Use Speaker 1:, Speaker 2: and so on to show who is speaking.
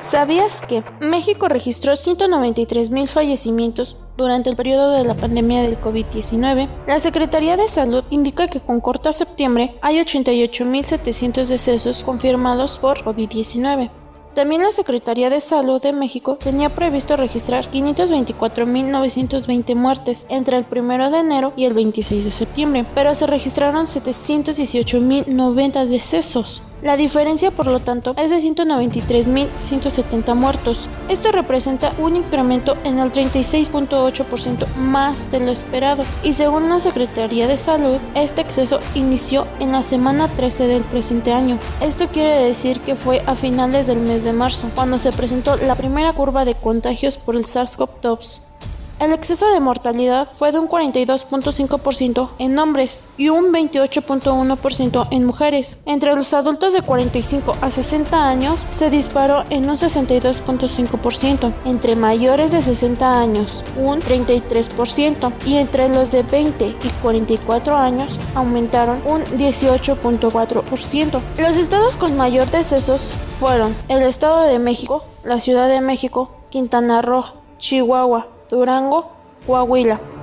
Speaker 1: ¿Sabías que México registró 193 mil fallecimientos durante el periodo de la pandemia del COVID-19? La Secretaría de Salud indica que con corta septiembre hay 88.700 decesos confirmados por COVID-19. También la Secretaría de Salud de México tenía previsto registrar 524.920 muertes entre el 1 de enero y el 26 de septiembre, pero se registraron 718.090 decesos. La diferencia, por lo tanto, es de 193.170 muertos. Esto representa un incremento en el 36.8% más de lo esperado. Y según la Secretaría de Salud, este exceso inició en la semana 13 del presente año. Esto quiere decir que fue a finales del mes de marzo, cuando se presentó la primera curva de contagios por el SARS-CoV-2. El exceso de mortalidad fue de un 42.5% en hombres y un 28.1% en mujeres. Entre los adultos de 45 a 60 años se disparó en un 62.5%, entre mayores de 60 años un 33% y entre los de 20 y 44 años aumentaron un 18.4%. Los estados con mayor decesos fueron el Estado de México, la Ciudad de México, Quintana Roo, Chihuahua, Durango, Coahuila.